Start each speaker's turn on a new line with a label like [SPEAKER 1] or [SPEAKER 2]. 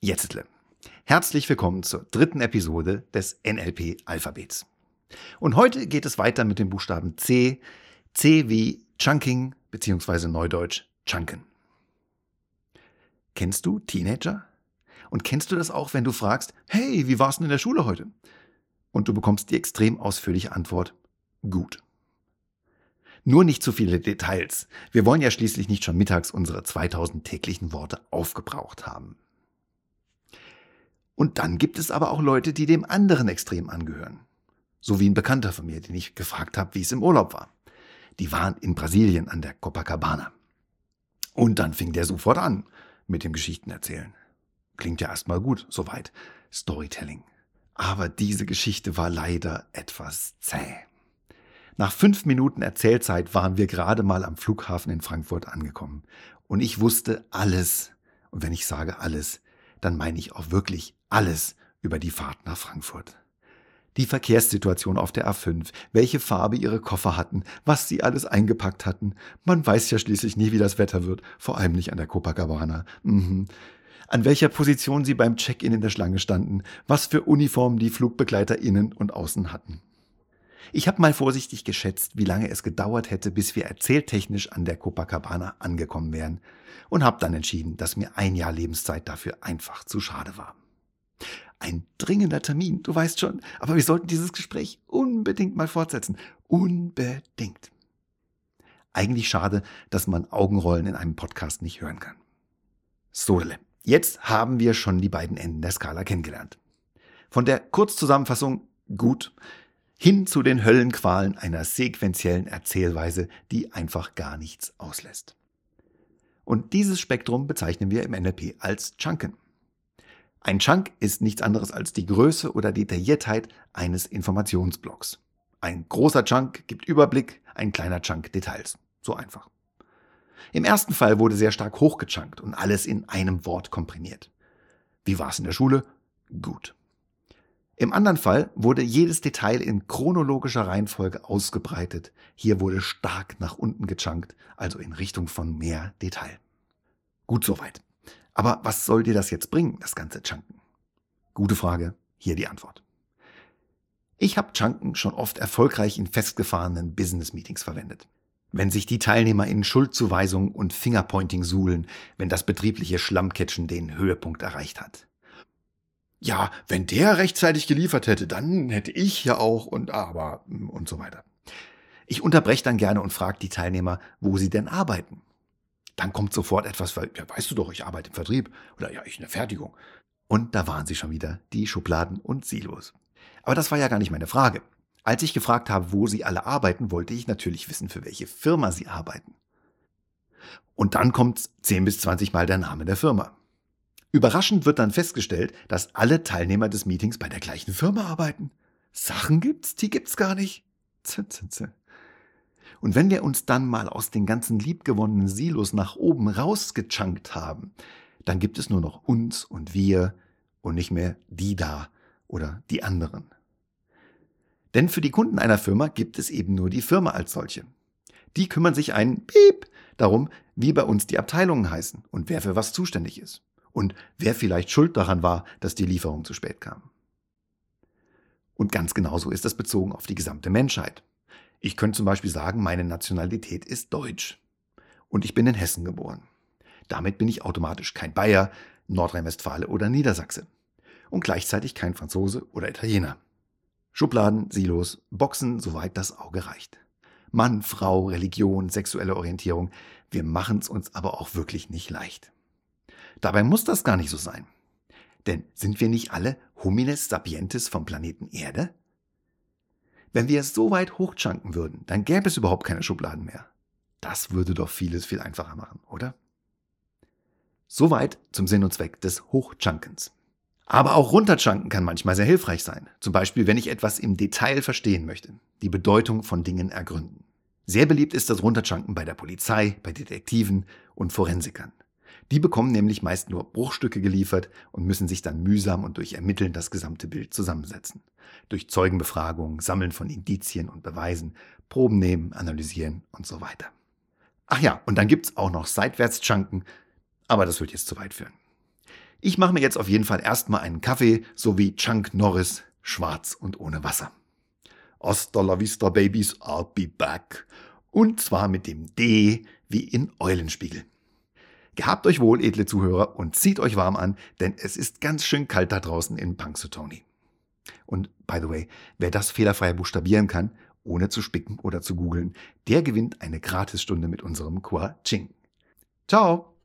[SPEAKER 1] Jetztle. Herzlich willkommen zur dritten Episode des NLP Alphabets. Und heute geht es weiter mit dem Buchstaben C, C wie Chunking bzw. Neudeutsch Chunken. Kennst du Teenager? Und kennst du das auch, wenn du fragst, hey, wie war's denn in der Schule heute? Und du bekommst die extrem ausführliche Antwort, gut. Nur nicht zu viele Details. Wir wollen ja schließlich nicht schon mittags unsere 2000 täglichen Worte aufgebraucht haben. Und dann gibt es aber auch Leute, die dem anderen Extrem angehören. So wie ein Bekannter von mir, den ich gefragt habe, wie es im Urlaub war. Die waren in Brasilien an der Copacabana. Und dann fing der sofort an mit dem Geschichtenerzählen. Klingt ja erstmal gut, soweit. Storytelling. Aber diese Geschichte war leider etwas zäh. Nach fünf Minuten Erzählzeit waren wir gerade mal am Flughafen in Frankfurt angekommen. Und ich wusste alles. Und wenn ich sage alles, dann meine ich auch wirklich alles über die Fahrt nach Frankfurt. Die Verkehrssituation auf der A5, welche Farbe ihre Koffer hatten, was sie alles eingepackt hatten. Man weiß ja schließlich nie, wie das Wetter wird, vor allem nicht an der Copacabana. Mhm. An welcher Position sie beim Check-in in der Schlange standen, was für Uniformen die Flugbegleiter innen und außen hatten. Ich habe mal vorsichtig geschätzt, wie lange es gedauert hätte, bis wir erzähltechnisch an der Copacabana angekommen wären und habe dann entschieden, dass mir ein Jahr Lebenszeit dafür einfach zu schade war. Ein dringender Termin, du weißt schon, aber wir sollten dieses Gespräch unbedingt mal fortsetzen. Unbedingt. Eigentlich schade, dass man Augenrollen in einem Podcast nicht hören kann. So, jetzt haben wir schon die beiden Enden der Skala kennengelernt. Von der Kurzzusammenfassung gut hin zu den Höllenqualen einer sequentiellen Erzählweise, die einfach gar nichts auslässt. Und dieses Spektrum bezeichnen wir im NLP als Chunken. Ein Chunk ist nichts anderes als die Größe oder Detailliertheit eines Informationsblocks. Ein großer Chunk gibt Überblick, ein kleiner Chunk Details. So einfach. Im ersten Fall wurde sehr stark hochgechunkt und alles in einem Wort komprimiert. Wie war es in der Schule? Gut. Im anderen Fall wurde jedes Detail in chronologischer Reihenfolge ausgebreitet. Hier wurde stark nach unten gechunkt, also in Richtung von mehr Detail. Gut soweit. Aber was soll dir das jetzt bringen, das ganze Chunken? Gute Frage, hier die Antwort. Ich habe Chunken schon oft erfolgreich in festgefahrenen Business-Meetings verwendet. Wenn sich die Teilnehmer in Schuldzuweisung und Fingerpointing suhlen, wenn das betriebliche Schlammcatchen den Höhepunkt erreicht hat ja, wenn der rechtzeitig geliefert hätte, dann hätte ich ja auch und aber und so weiter. Ich unterbreche dann gerne und frage die Teilnehmer, wo sie denn arbeiten. Dann kommt sofort etwas, weil, ja, weißt du doch, ich arbeite im Vertrieb oder ja, ich in der Fertigung. Und da waren sie schon wieder, die Schubladen und Silos. Aber das war ja gar nicht meine Frage. Als ich gefragt habe, wo sie alle arbeiten, wollte ich natürlich wissen, für welche Firma sie arbeiten. Und dann kommt 10 bis 20 Mal der Name der Firma. Überraschend wird dann festgestellt, dass alle Teilnehmer des Meetings bei der gleichen Firma arbeiten. Sachen gibt's, die gibt's gar nicht. Und wenn wir uns dann mal aus den ganzen liebgewonnenen Silos nach oben rausgechunkt haben, dann gibt es nur noch uns und wir und nicht mehr die da oder die anderen. Denn für die Kunden einer Firma gibt es eben nur die Firma als solche. Die kümmern sich ein Piep darum, wie bei uns die Abteilungen heißen und wer für was zuständig ist und wer vielleicht schuld daran war, dass die Lieferung zu spät kam. Und ganz genauso ist das bezogen auf die gesamte Menschheit. Ich könnte zum Beispiel sagen, meine Nationalität ist deutsch. Und ich bin in Hessen geboren. Damit bin ich automatisch kein Bayer, Nordrhein-Westfale oder Niedersachse. Und gleichzeitig kein Franzose oder Italiener. Schubladen, Silos, Boxen, soweit das Auge reicht. Mann, Frau, Religion, sexuelle Orientierung, wir machen es uns aber auch wirklich nicht leicht. Dabei muss das gar nicht so sein. Denn sind wir nicht alle Homines sapientis vom Planeten Erde? Wenn wir es so weit hochchunken würden, dann gäbe es überhaupt keine Schubladen mehr. Das würde doch vieles viel einfacher machen, oder? Soweit zum Sinn und Zweck des Hochchunkens. Aber auch runterchunken kann manchmal sehr hilfreich sein. Zum Beispiel, wenn ich etwas im Detail verstehen möchte, die Bedeutung von Dingen ergründen. Sehr beliebt ist das Runterchunken bei der Polizei, bei Detektiven und Forensikern. Die bekommen nämlich meist nur Bruchstücke geliefert und müssen sich dann mühsam und durch Ermitteln das gesamte Bild zusammensetzen. Durch Zeugenbefragung, Sammeln von Indizien und Beweisen, Proben nehmen, analysieren und so weiter. Ach ja, und dann gibt's auch noch Seitwärtschanken, aber das wird jetzt zu weit führen. Ich mache mir jetzt auf jeden Fall erstmal einen Kaffee, so wie Chunk Norris, schwarz und ohne Wasser. Hasta la vista, Babies, I'll be back. Und zwar mit dem D wie in Eulenspiegel. Gehabt euch wohl, edle Zuhörer, und zieht euch warm an, denn es ist ganz schön kalt da draußen in Punxsutawney. Und by the way, wer das fehlerfrei buchstabieren kann, ohne zu spicken oder zu googeln, der gewinnt eine Gratisstunde mit unserem Qua Ching. Ciao!